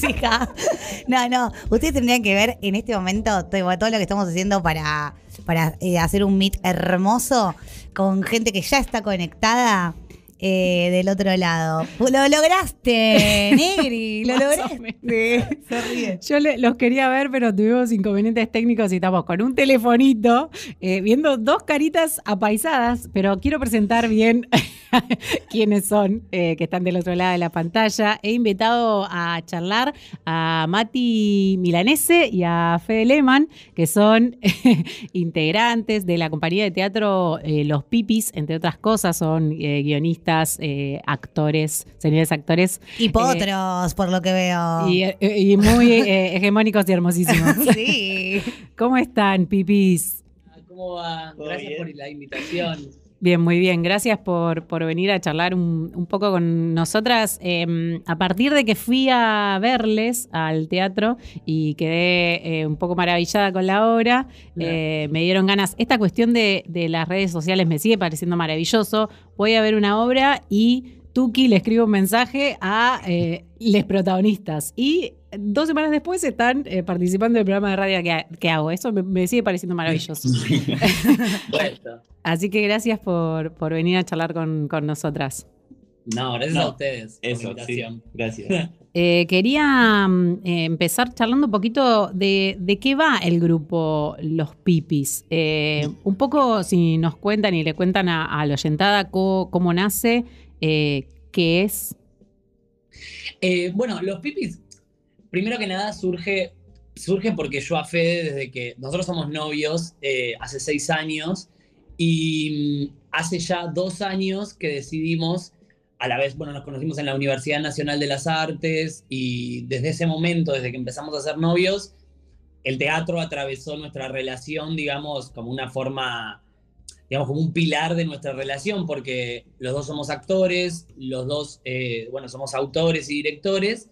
música. No, no. Ustedes tendrían que ver en este momento todo, lo que estamos haciendo para, para eh, hacer un meet hermoso con gente que ya está conectada. Eh, del otro lado. Lo lograste, Negri, lo lograste. Se ríe. Yo le- los quería ver, pero tuvimos inconvenientes técnicos y estamos con un telefonito eh, viendo dos caritas apaisadas, pero quiero presentar bien quiénes son eh, que están del otro lado de la pantalla. He invitado a charlar a Mati Milanese y a Fede Lehmann, que son integrantes de la compañía de teatro Los Pipis, entre otras cosas, son eh, guionistas, eh, actores, señores actores Y potros, por lo que veo. y, eh, y muy eh, hegemónicos y hermosísimos. sí. ¿Cómo están, pipis? ¿Cómo va? ¿Todo Gracias bien? por la invitación. Bien, muy bien. Gracias por, por venir a charlar un, un poco con nosotras. Eh, a partir de que fui a verles al teatro y quedé eh, un poco maravillada con la obra, eh, me dieron ganas. Esta cuestión de, de las redes sociales me sigue pareciendo maravilloso. Voy a ver una obra y Tuki le escribe un mensaje a eh, les protagonistas. Y dos semanas después están eh, participando del programa de radio que, que hago. Eso me, me sigue pareciendo maravilloso. Así que gracias por, por venir a charlar con, con nosotras. No, gracias No, a ustedes Eso, sí. Gracias. Eh, quería mm, eh, empezar charlando un poquito de, de qué va el grupo Los Pipis. Eh, un poco si nos cuentan y le cuentan a, a la oyentada co- cómo, nace, eh, qué es. Eh, bueno, los pipis, primero que nada, surge, surge porque yo a Fede, desde que nosotros somos novios eh, hace seis años, y mm, hace ya dos años que decidimos, a la vez, bueno, nos conocimos en la Universidad Nacional de las Artes, y desde ese momento, desde que empezamos a ser novios, el teatro atravesó nuestra relación, digamos, como una forma digamos, como un pilar de nuestra relación, porque los dos somos actores, los dos, eh, bueno, somos autores y directores,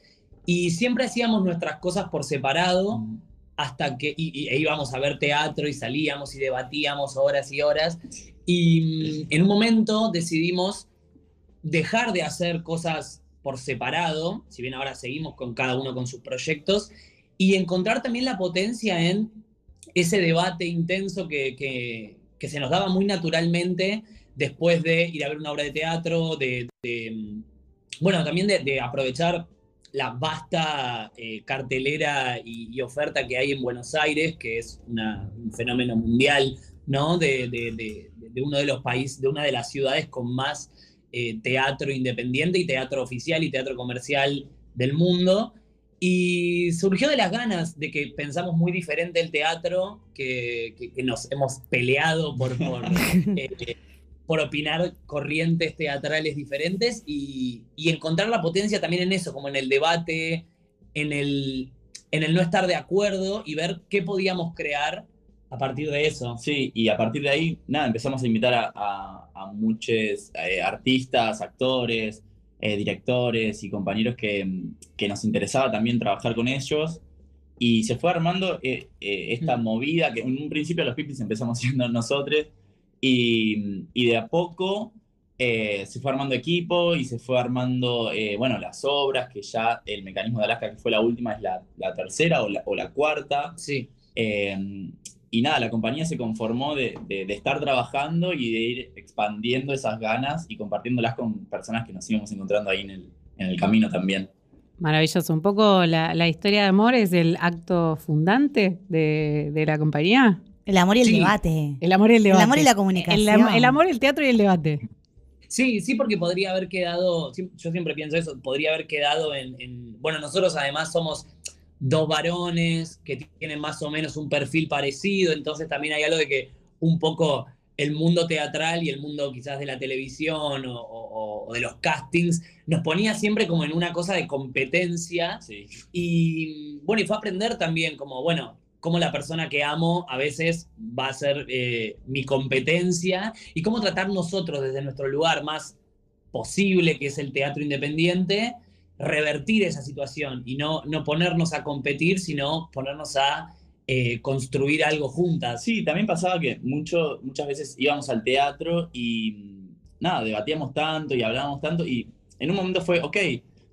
y siempre hacíamos nuestras cosas por separado, hasta que, y, y- e íbamos a ver teatro y salíamos y debatíamos horas y horas, y mm, en un momento decidimos dejar de hacer cosas por separado, si bien ahora seguimos con cada uno con sus proyectos, y encontrar también la potencia en ese debate intenso que, que- que se nos daba muy naturalmente después de ir a ver una obra de teatro, de, mm, bueno, también de, aprovechar la vasta eh, cartelera y, oferta que hay en Buenos Aires, que es un fenómeno mundial, ¿no? De uno de los países, de una de las ciudades con más eh, teatro independiente y teatro oficial y teatro comercial del mundo. Y surgió de las ganas de que pensamos muy diferente el teatro, que, que- que nos hemos peleado por, por, eh, por opinar corrientes teatrales diferentes y, y encontrar la potencia también en eso, como en el debate, en el, en el no estar de acuerdo y ver qué podíamos crear a partir de eso. Sí, y a partir de ahí, nada, empezamos a invitar a, a- a muchos eh, artistas, actores, eh, directores y compañeros que, que nos interesaba también trabajar con ellos. Y se fue armando eh, eh, esta Mm. movida que en un principio los pipis empezamos siendo nosotros y, y de a poco eh, se fue armando equipo y se fue armando, eh, bueno, las obras, que ya el mecanismo de Alaska, que fue la última, es la, la tercera o la, o la cuarta. Sí. Eh, y nada, la compañía se conformó de, de- de estar trabajando y de ir expandiendo esas ganas y compartiéndolas con personas que nos íbamos encontrando ahí en el, en el camino también. Maravilloso. Un poco la, la historia de amor es el acto fundante de, de la compañía. El amor y el Sí. debate. El amor y el debate. amor y la El, comunicación. el amor, el teatro y el debate. Sí, sí, porque podría haber quedado, yo siempre pienso eso, podría haber quedado en, en- bueno, nosotros además somos dos varones que tienen más o menos un perfil parecido, entonces también hay algo de que un poco el mundo teatral y el mundo quizás de la televisión o, o- o de los castings nos ponía siempre como en una cosa de competencia Sí. y bueno, y fue aprender también como, bueno, cómo la persona que amo a veces va a ser eh, mi competencia y cómo tratar nosotros desde nuestro lugar más posible, que es el teatro independiente, revertir esa situación y no, no ponernos a competir, sino ponernos a eh, construir algo juntas. Sí, también pasaba que mucho, muchas veces íbamos al teatro y mm, nada, debatíamos tanto y hablábamos tanto y en un momento fue, ok,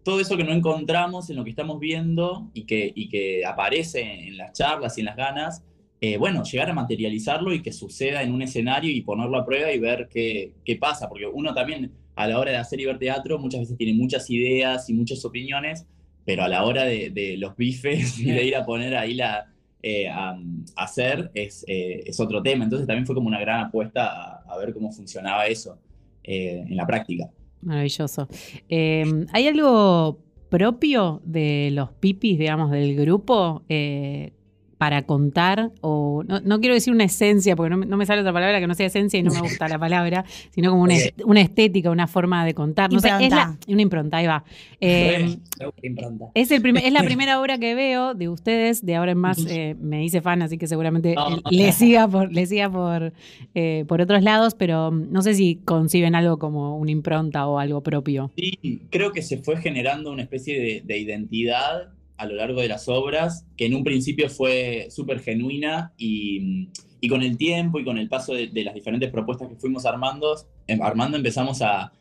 todo eso que no encontramos en lo que estamos viendo y que, y que aparece en las charlas y en las ganas, eh, bueno, llegar a materializarlo y que suceda en un escenario y ponerlo a prueba y ver qué, qué pasa, porque uno también a la hora de hacer y ver teatro muchas veces tiene muchas ideas y muchas opiniones, pero a la hora de, de los bifes y de ir a poner ahí la, eh, a, hacer es, eh, es, otro tema. Entonces también fue como una gran apuesta a, ver cómo funcionaba eso en la práctica. Maravilloso. Em, ¿Hay algo propio de los pipis, digamos, del grupo? Para contar, o no, quiero decir una esencia, porque no, me sale otra palabra que no sea esencia y no me gusta la palabra, sino como una, una estética, una forma de contar. No sé, es una impronta, ahí va. Eh, es, el es la primera obra que veo de ustedes, de ahora en más eh, me hice fan, así que seguramente le siga por, le siga por, eh, por otros lados, pero no sé si conciben algo como una impronta o algo propio. Sí, creo que se fue generando una especie de, de identidad a lo largo de las obras, que en un principio fue súper genuina y, y, con el tiempo y con el paso de, las diferentes propuestas que fuimos armando, em, armando empezamos a,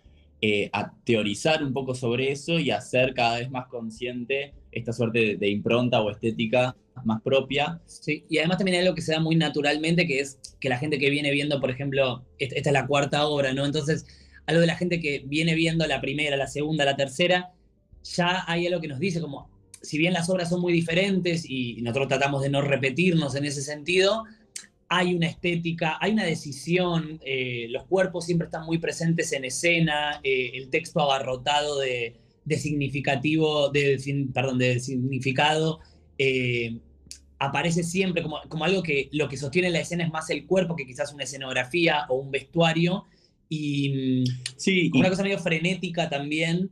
eh, a, teorizar un poco sobre eso y a ser cada vez más consciente esta suerte de, impronta o estética más propia. Sí, y además también hay algo que se da muy naturalmente, que es que la gente que viene viendo, por ejemplo, esta, esta es la cuarta obra, ¿no? Entonces, algo de la gente que viene viendo la primera, la segunda, la tercera, ya hay algo que nos dice como, si bien las obras son muy diferentes y nosotros tratamos de no repetirnos en ese sentido, hay una estética, hay una decisión, eh, los cuerpos siempre están muy presentes en escena, eh, el texto abarrotado de, significativo, de, perdón, de significado, eh, aparece siempre como, como, algo que lo que sostiene la escena es más el cuerpo que quizás una escenografía o un vestuario. Y, sí, una cosa medio frenética también,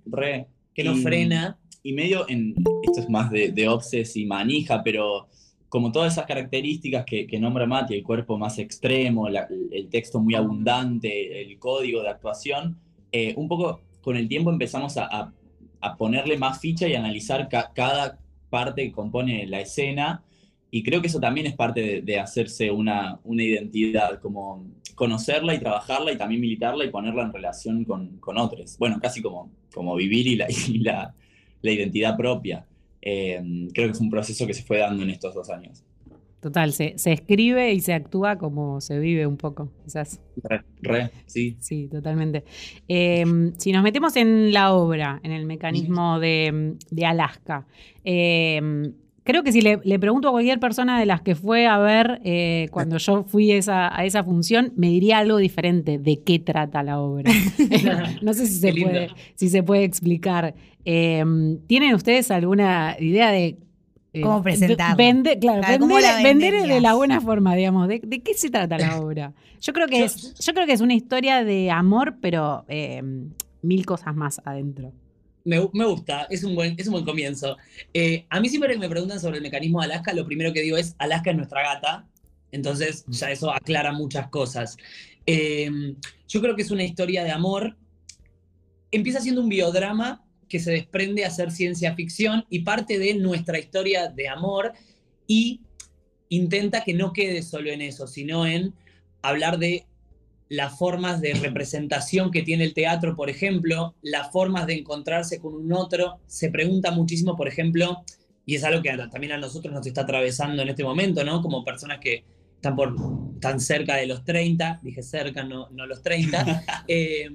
que no frena y medio en, esto es más de, de y manija, pero como todas esas características que, nombra Mati, el cuerpo más extremo, el texto muy abundante, el código de actuación, eh, un poco con el tiempo empezamos a, a, ponerle más ficha y analizar cada parte que compone la escena. Y creo que eso también es parte de, hacerse una, una, identidad, como conocerla y trabajarla y también militarla y ponerla en relación con, con otros. Bueno, casi como, como vivir y la, la identidad propia. Eh, creo que es un proceso que se fue dando en estos dos años. Total, se, escribe y se actúa como se vive un poco, quizás. Re, sí. Sí, totalmente. Eh, si nos metemos en la obra, en el mecanismo de, Alaska, eh, creo que si le, pregunto a cualquier persona de las que fue a ver eh, cuando yo fui esa, a esa función, me diría algo diferente de qué trata la obra. no sé si se, puede, si se puede explicar. Em, ¿Tienen ustedes alguna idea de eh, cómo presentarla? Vende, claro, vender, de la buena forma, digamos. ¿De, qué se trata la obra? Yo creo que, es, yo creo que es una historia de amor, pero em, mil cosas más adentro. Me, gusta, es un buen, es un buen comienzo. Eh, a mí siempre que me preguntan sobre el mecanismo de Alaska, lo primero que digo es, Alaska es nuestra gata, entonces ya eso aclara muchas cosas. Em, yo creo que es una historia de amor. Empieza siendo un biodrama que se desprende a ser ciencia ficción y parte de nuestra historia de amor y intenta que no quede solo en eso, sino en hablar de las formas de representación que tiene el teatro, por ejemplo, las formas de encontrarse con un otro. Se pregunta muchísimo, por ejemplo, y es algo que también a nosotros nos está atravesando en este momento, ¿no? Como personas que están, por, tan cerca de los 30, dije cerca, no, no los 30, eh,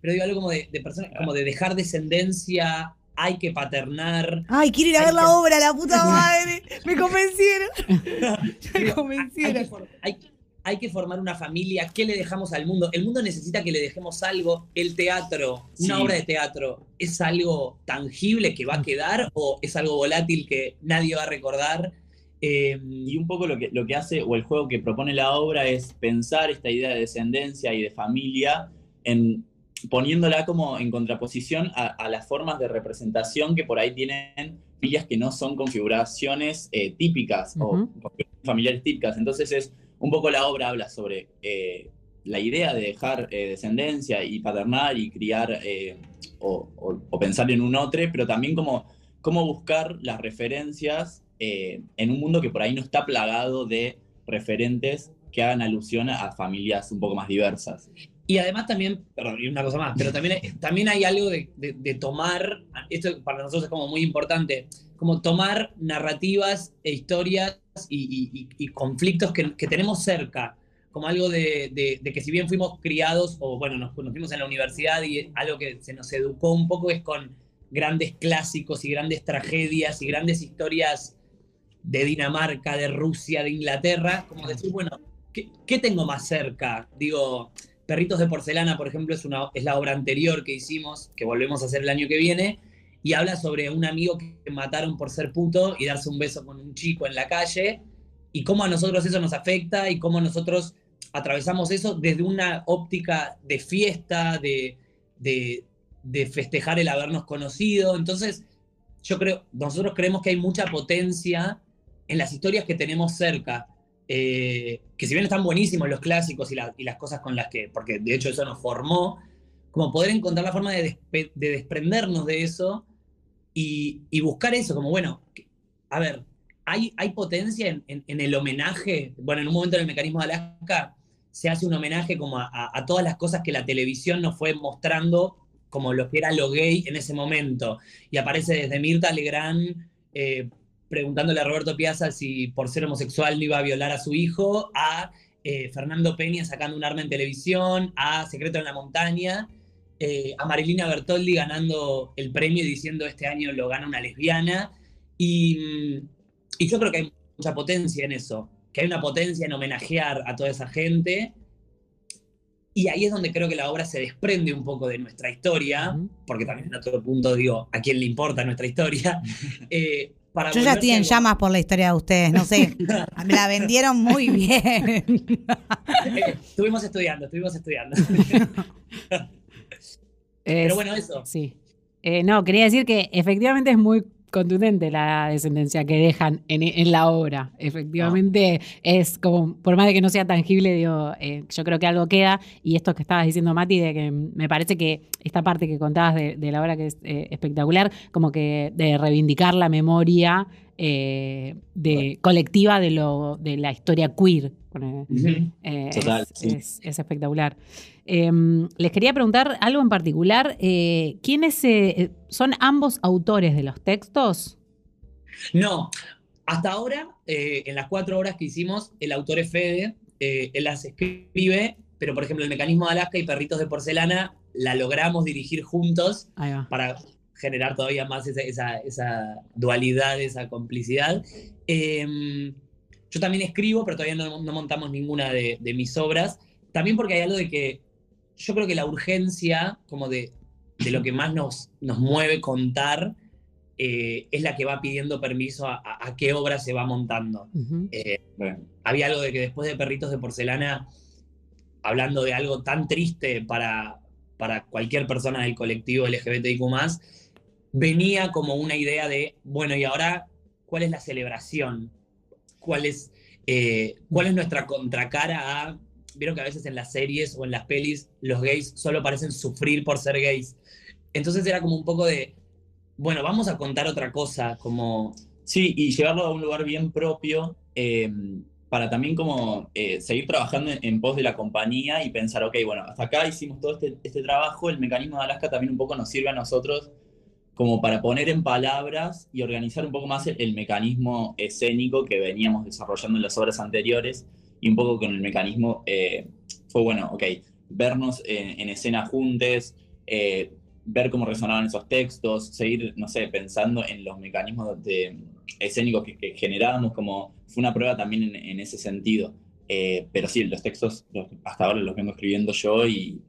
pero digo algo como de, personas, como de dejar descendencia, hay que paternar. Ay, quiero ir a ver la obra, la puta madre. Me convencieron. Me convencieron. Hay, hay que formar una familia, ¿qué le dejamos al mundo? El mundo necesita que le dejemos algo. El teatro, una obra de teatro, ¿es algo tangible que va a quedar o es algo volátil que nadie va a recordar? Em, y un poco lo que, lo que hace, o el juego que propone la obra, es pensar esta idea de descendencia y de familia en poniéndola como en contraposición a, las formas de representación que por ahí tienen familias que no son configuraciones eh, típicas o familiares típicas. Entonces es un poco la obra habla sobre eh, la idea de dejar eh, descendencia y paternar y criar eh, o, pensar en un otro, pero también como cómo buscar las referencias en un mundo que por ahí no está plagado de referentes que hagan alusión a familias un poco más diversas. Y además también, perdón, y una cosa más, pero también, también hay algo de, de- de tomar, esto para nosotros es como muy importante, como tomar narrativas e historias y, y- y- y conflictos que, que tenemos cerca, como algo de, de- de que si bien fuimos criados, o bueno, nos conocimos en la universidad y algo que se nos educó un poco es con grandes clásicos y grandes tragedias y grandes historias de Dinamarca, de Rusia, de Inglaterra, como decir, bueno, ¿qué, qué tengo más cerca? Digo, Perritos de Porcelana, por ejemplo, es, una, es la obra anterior que hicimos, que volvemos a hacer el año que viene, y habla sobre un amigo que mataron por ser puto y darse un beso con un chico en la calle, y cómo a nosotros eso nos afecta y cómo nosotros atravesamos eso desde una óptica de fiesta, de, de, de festejar el habernos conocido. Entonces, yo creo, nosotros creemos que hay mucha potencia en las historias que tenemos cerca, eh, que si bien están buenísimos los clásicos y, la- y las cosas con las que, porque de hecho eso nos formó, como poder encontrar la forma de, de desprendernos de eso y, buscar eso, como bueno, a ver, hay, hay potencia en, el homenaje, bueno, en un momento en el mecanismo de Alaska se hace un homenaje como a todas las cosas que la televisión nos fue mostrando como lo que era lo gay en ese momento. Y aparece desde Mirta Legrand eh, preguntándole a Roberto Piazza si por ser homosexual no iba a violar a su hijo, a eh, Fernando Peña sacando un arma en televisión, a Secreto en la Montaña, eh, a Marilina Bertoldi ganando el premio y diciendo este año lo gana una lesbiana. Y, mm, y yo creo que hay mucha potencia en eso, que hay una potencia en homenajear a toda esa gente. Y ahí es donde creo que la obra se desprende un poco de nuestra historia, porque también en otro punto digo, ¿a quién le importa nuestra historia? Eh, para Yo ya estoy en llamas por la historia de ustedes, no sé. Me la vendieron muy bien. Eh, estuvimos estudiando, estuvimos estudiando. Es- Pero bueno, eso. Sí. Eh, no, quería decir que efectivamente es muy contundente la descendencia que dejan en, en la obra. Efectivamente es como, por más de que no sea tangible, digo, eh, yo creo que algo queda. Y esto que estabas diciendo, Mati, de que me parece que esta parte que contabas de, de la obra que es eh, espectacular, como que de reivindicar la memoria eh, de, colectiva de, lo, de la historia queer. Eh, Total, es, sí. es- es espectacular. Eh, les quería preguntar algo en particular. eh, ¿Quiénes eh, son ambos autores de los textos? No, hasta ahora, eh, en las cuatro horas que hicimos, el autor es Fede, eh, él las escribe, pero por ejemplo el mecanismo de Alaska y Perritos de Porcelana la logramos dirigir juntos para generar todavía más esa, esa- esa dualidad, esa complicidad. Yo también escribo, pero todavía no, no montamos ninguna de, de mis obras. También porque hay algo de que yo creo que la urgencia, como de, de lo que más nos, nos mueve contar, eh, es la que va pidiendo permiso a, a- a qué obra se va montando. Eh, había algo de que después de Perritos de Porcelana, hablando de algo tan triste para, para cualquier persona del colectivo LGBTIQ, venía como una idea de, bueno, y ahora, ¿cuál es la celebración? ¿Cuál es, eh, cuál es nuestra contracara a... Vieron que a veces en las series o en las pelis los gays solo parecen sufrir por ser gays. Entonces era como un poco de, bueno, vamos a contar otra cosa, como... Sí, y llevarlo a un lugar bien propio eh, para también como eh, seguir trabajando en, en pos de la compañía y pensar, ok, bueno, hasta acá hicimos todo este, este trabajo, el mecanismo de Alaska también un poco nos sirve a nosotros como para poner en palabras y organizar un poco más el, el mecanismo escénico que veníamos desarrollando en las obras anteriores y un poco con el mecanismo eh, fue, bueno, ok, vernos en, en escena juntos, eh, ver cómo resonaban esos textos, seguir, no sé, pensando en los mecanismos de, escénicos que, que generábamos, como fue una prueba también en, en ese sentido. Eh, pero sí, los textos los- hasta ahora los vengo escribiendo yo y,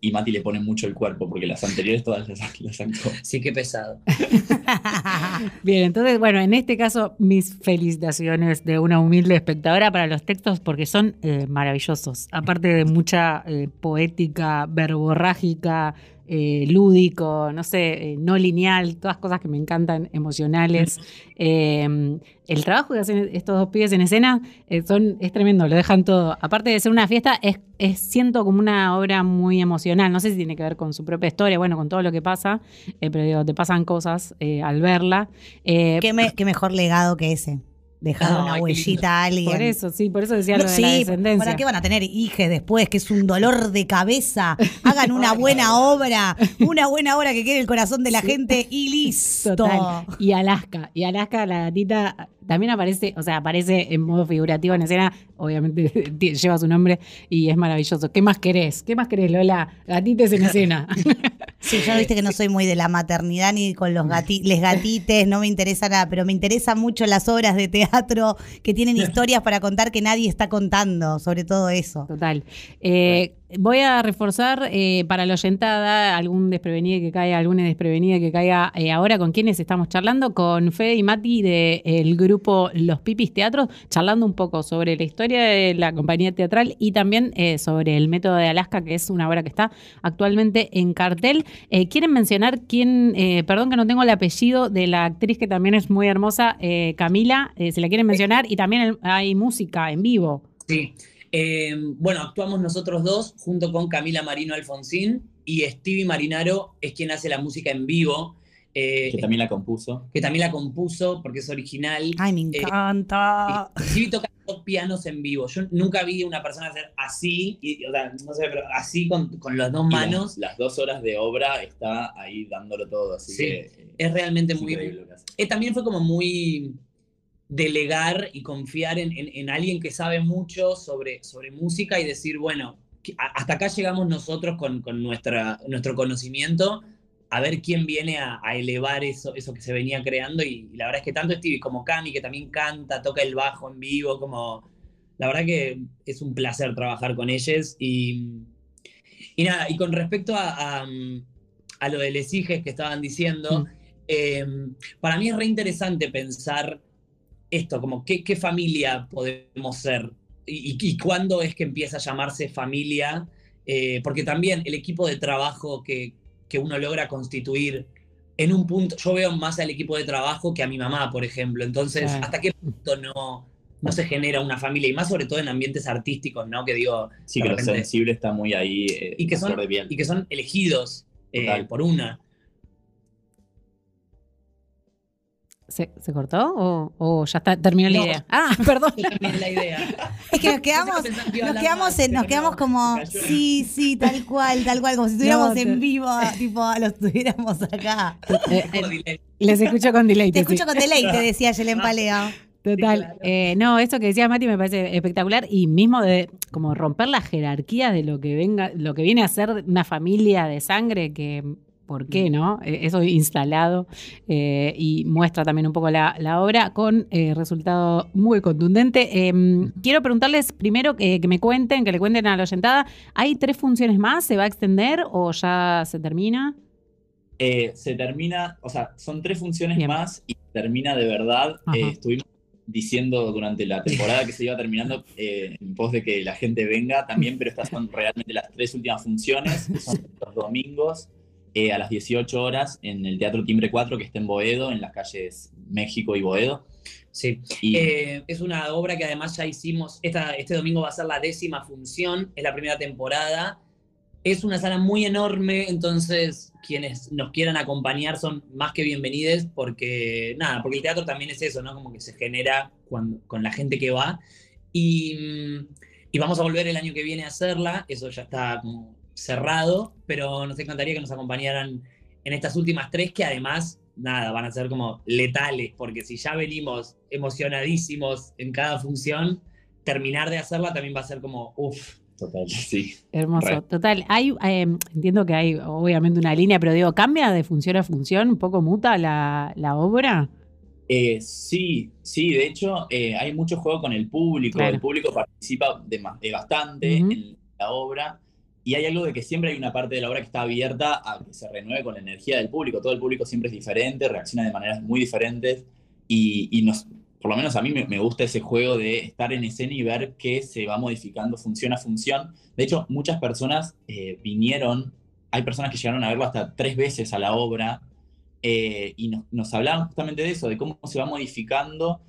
y Mati le pone mucho el cuerpo, porque las anteriores todas las, las actuó. Sí, qué pesado. Bien, entonces, bueno, en este caso, mis felicitaciones de una humilde espectadora para los textos porque son eh, maravillosos. Aparte de mucha eh, poética, verborrágica, eh, lúdico, no sé, eh, no lineal, todas cosas que me encantan, emocionales. Eh, el trabajo que hacen estos dos pibes en escena eh, son, es tremendo, lo dejan todo. Aparte de ser una fiesta, es, es- siento como una obra muy emocional. No sé si tiene que ver con su propia historia, bueno, con todo lo que pasa, pero digo, te pasan cosas al verla. ¿Qué, me- qué mejor legado que ese. Dejar Ay, una huellita a alguien. Por eso, sí, por eso decía No, lo de la descendencia. ¿para qué van a tener hijes después? Que es un dolor de cabeza. Hagan una buena obra, una buena obra que quede en el corazón de la gente y listo. Total. Y Alaska. Y Alaska, la gatita, también aparece, o sea, aparece en modo figurativo en escena. Obviamente lleva su nombre y es maravilloso. ¿Qué más querés? ¿Qué más querés, Lola? Gatites en escena. Sí, ya viste que no soy muy de la maternidad ni con los gati les gatites, no me interesa nada, pero me interesan mucho las obras de teatro que tienen historias para contar que nadie está contando, sobre todo eso. Total. Eh, voy a reforzar eh, para la oyentada algún desprevenido que caiga, alguna desprevenida que caiga eh, ahora con quienes estamos charlando, con Fede y Mati del grupo Los Pipis Teatros, charlando un poco sobre la historia de la compañía teatral y también eh, sobre el método de Alaska, que es una obra que está actualmente en cartel. Eh, ¿Quieren mencionar quién, eh, perdón que no tengo el apellido de la actriz que también es muy hermosa, eh, Camila, eh, se la quieren mencionar y también hay música en vivo. Sí. Eh, bueno, actuamos nosotros dos junto con Camila Marino Alfonsín y Stevie Marinaro es quien hace la música en vivo, eh, que también la compuso. que también la compuso porque es original. Ay, me encanta. Stevie toca dos pianos en vivo. Yo nunca vi una persona hacer así, y, o sea, no sé, pero así con, con las dos manos. Las, las dos horas de obra está ahí dándolo todo, así Sí, que eh, Es realmente es muy, increíble eh, también fue como muy delegar y confiar en, en- en alguien que sabe mucho sobre, sobre música y decir, bueno, hasta acá llegamos nosotros con, con nuestra, nuestro conocimiento, a ver quién viene a, a elevar eso, eso que se venía creando. Y, y la verdad es que tanto Stevie como Cami, que también canta, toca el bajo en vivo, como... La verdad que es un placer trabajar con ellos. Y, y nada, y con respecto a, a, a lo de Les Hijes que estaban diciendo, Mm. eh, para mí es re interesante pensar esto, como qué, qué familia podemos ser y, y- cuándo es que empieza a llamarse familia, eh, porque también el equipo de trabajo que, que uno logra constituir en un punto, yo veo más al equipo de trabajo que a mi mamá, por ejemplo, entonces, Claro. ¿hasta qué punto no, no se genera una familia? Y más sobre todo en ambientes artísticos, ¿no? Que digo, Sí, que lo sensible está muy ahí. eh, y que son, flor de piel. y que son elegidos eh, por una. ¿Se, se cortó o, o ya está, terminó la No. idea? Ah, perdón. Es la idea. Es que nos quedamos, que nos quedamos, en- nos quedamos como, sí, sí, tal cual, tal cual, como si estuviéramos No, te- en vivo, tipo, lo estuviéramos acá. Eh, eh, delay. les escucho con delay. Te sí. escucho con deleite, decía Yelen Palea. Total. Sí, claro. Eh, no, esto que decía Mati me parece espectacular y mismo de como romper la jerarquía de lo que venga, lo que viene a ser una familia de sangre que ¿por qué no? Eh, Eso instalado eh, y muestra también un poco la, la obra con eh, resultado muy contundente. Eh, quiero preguntarles primero que, que me cuenten, que le cuenten a la oyentada, ¿hay tres funciones más? ¿Se va a extender o ya se termina? Se termina, o sea, son tres funciones Bien. más y termina de verdad. Estuvimos diciendo durante la temporada que se iba terminando eh, en pos de que la gente venga también, pero estas son realmente las tres últimas funciones, que son los domingos eh, a las 18 horas en el Teatro Timbre 4 que está en Boedo, en las calles México y Boedo. Sí. Y Eh, es una obra que además ya hicimos, esta, este domingo va a ser la décima función, es la primera temporada. Es una sala muy enorme, entonces quienes nos quieran acompañar son más que bienvenidos porque, nada, porque el teatro también es eso, ¿no? Como que se genera cuando, con la gente que va. Y, mm, y vamos a volver el año que viene a hacerla, eso ya está como cerrado, pero nos encantaría que nos acompañaran en estas últimas tres que además, nada, van a ser como letales, porque si ya venimos emocionadísimos en cada función, terminar de hacerla también va a ser como, uff, total, sí. Hermoso, Re. total. Hay, eh, entiendo que hay obviamente una línea, pero digo, ¿cambia de función a función? ¿Un poco muta la, la obra? Eh, sí, sí, de hecho eh, hay mucho juego con el público, Claro. el público participa de, bastante en la obra y hay algo de que siempre hay una parte de la obra que está abierta a que se renueve con la energía del público, todo el público siempre es diferente, reacciona de maneras muy diferentes y, y nos, por lo menos a mí me, gusta ese juego de estar en escena y ver que se va modificando función a función. De hecho, muchas personas eh, vinieron, hay personas que llegaron a verlo hasta tres veces a la obra eh, y nos, nos hablaban justamente de eso, de cómo se va modificando.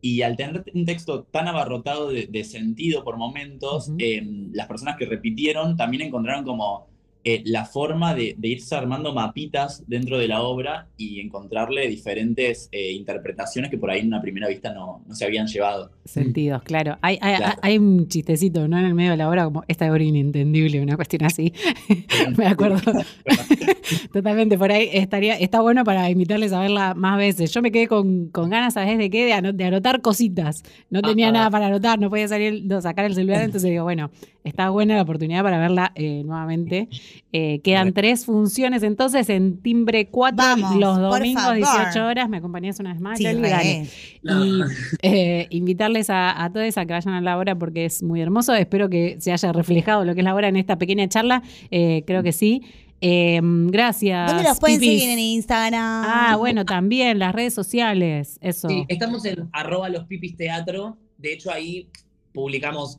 Y al tener un texto tan abarrotado de, de sentido por momentos, eh, las personas que repitieron también encontraron como eh, la forma de, de irse armando mapitas dentro de la obra y encontrarle diferentes eh, interpretaciones que por ahí en una primera vista no, no se habían llevado. Sentidos, claro. Hay, hay, Claro. hay un chistecito, ¿no? En el medio de la obra, como esta obra inentendible, una cuestión así. Me acuerdo. Totalmente, por ahí estaría, está bueno para invitarles a verla más veces. Yo me quedé con, con ganas, ¿sabes de qué? De, ano- de anotar cositas. No tenía Ajá. nada para anotar, no podía salir, no, sacar el celular, entonces digo, bueno, está buena la oportunidad para verla eh, nuevamente. Eh, quedan tres funciones entonces en Timbre 4 Vamos, los domingos, favor. 18 horas. ¿Me acompañás una vez más, Sí. Dale. No. Y eh, invitarles a, a todos a que vayan a la obra porque es muy hermoso. Espero que se haya reflejado lo que es la obra en esta pequeña charla. Eh, creo que sí. Eh, gracias. ¿Dónde los pueden Pipis. seguir en Instagram? Ah, bueno, también las redes sociales. Eso. Sí, estamos en arroba los pipis teatro. De hecho, ahí publicamos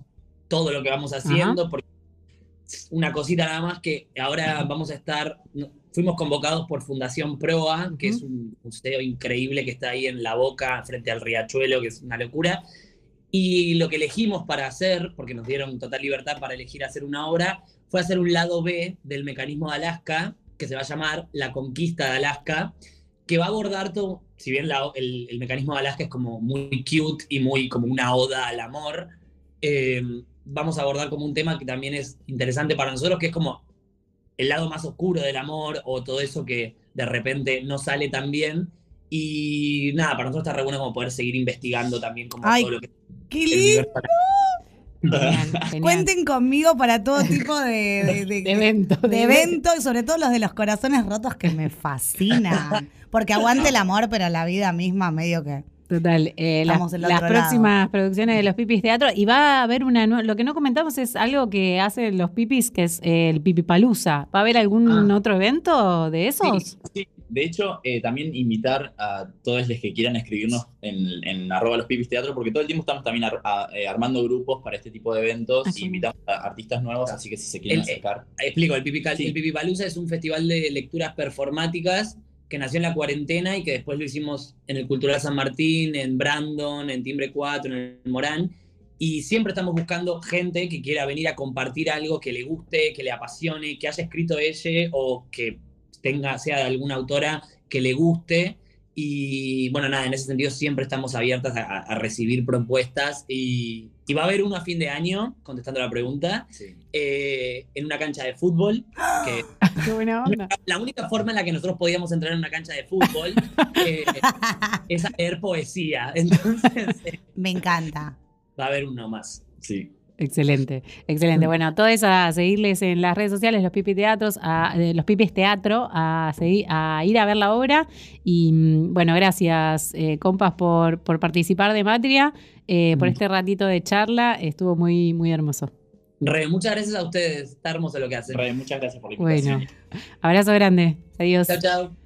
todo lo que vamos haciendo. Porque una cosita nada más que ahora vamos a estar. Fuimos convocados por Fundación Proa, que es un museo increíble que está ahí en La Boca, frente al riachuelo, que es una locura. Y lo que elegimos para hacer, porque nos dieron total libertad para elegir hacer una obra, fue hacer un lado B del mecanismo de Alaska, que se va a llamar La Conquista de Alaska, que va a abordar todo, si bien la- el, el mecanismo de Alaska es como muy cute y muy como una oda al amor, eh, vamos a abordar como un tema que también es interesante para nosotros, que es como el lado más oscuro del amor o todo eso que de repente no sale tan bien. Y nada, para nosotros está re bueno como poder seguir investigando también como Ay, todo lo que ¡Qué lindo! universo Genial, genial. Cuenten conmigo para todo tipo de, de- de- De evento. de eventos y sobre todo los de los corazones rotos que me fascinan. Porque aguante el amor, pero la vida misma medio que... Total. eh, las las otro lado. próximas producciones de los Pipis Teatro. Y va a haber una. nue- Lo que no comentamos es algo que hacen los Pipis, que es eh, el Pipipalusa. ¿Va a haber algún Ah. otro evento de esos? Sí, de hecho, eh, también invitar a todos los que quieran escribirnos en, en arroba los pipis teatro, porque todo el tiempo estamos también ar- a- eh, armando grupos para este tipo de eventos y invitamos a artistas nuevos, así que si se quieren El- acercar. Explico, el Pipi, Sí. el Pipipalusa es un festival de lecturas performáticas que nació en la cuarentena y que después lo hicimos en el Cultural San Martín, en Brandon, en Timbre 4, en el Morán. Y siempre estamos buscando gente que quiera venir a compartir algo que le guste, que le apasione, que haya escrito ella o que tenga, sea de alguna autora que le guste. Y bueno, nada, en ese sentido siempre estamos abiertas a, recibir propuestas. Y, y va a haber uno a fin de año, contestando la pregunta, eh, en una cancha de fútbol, que Qué buena onda. la única forma en la que nosotros podíamos entrar en una cancha de fútbol eh, es a leer poesía. Entonces, eh, Me encanta. va a haber uno más. Sí. Excelente, excelente. Bueno, todo eso a seguirles en las redes sociales, los Pipis Teatros, a, los Pipis Teatro, a, seguir, a ir a ver la obra. Y mm, bueno, gracias, eh, compas, por, por participar de Matria, eh, por este ratito de charla. Estuvo muy, muy hermoso. Re, muchas gracias a ustedes. Está hermoso lo que hacen. Re, muchas gracias por la invitación. Bueno, abrazo grande. Adiós. Chao, chao.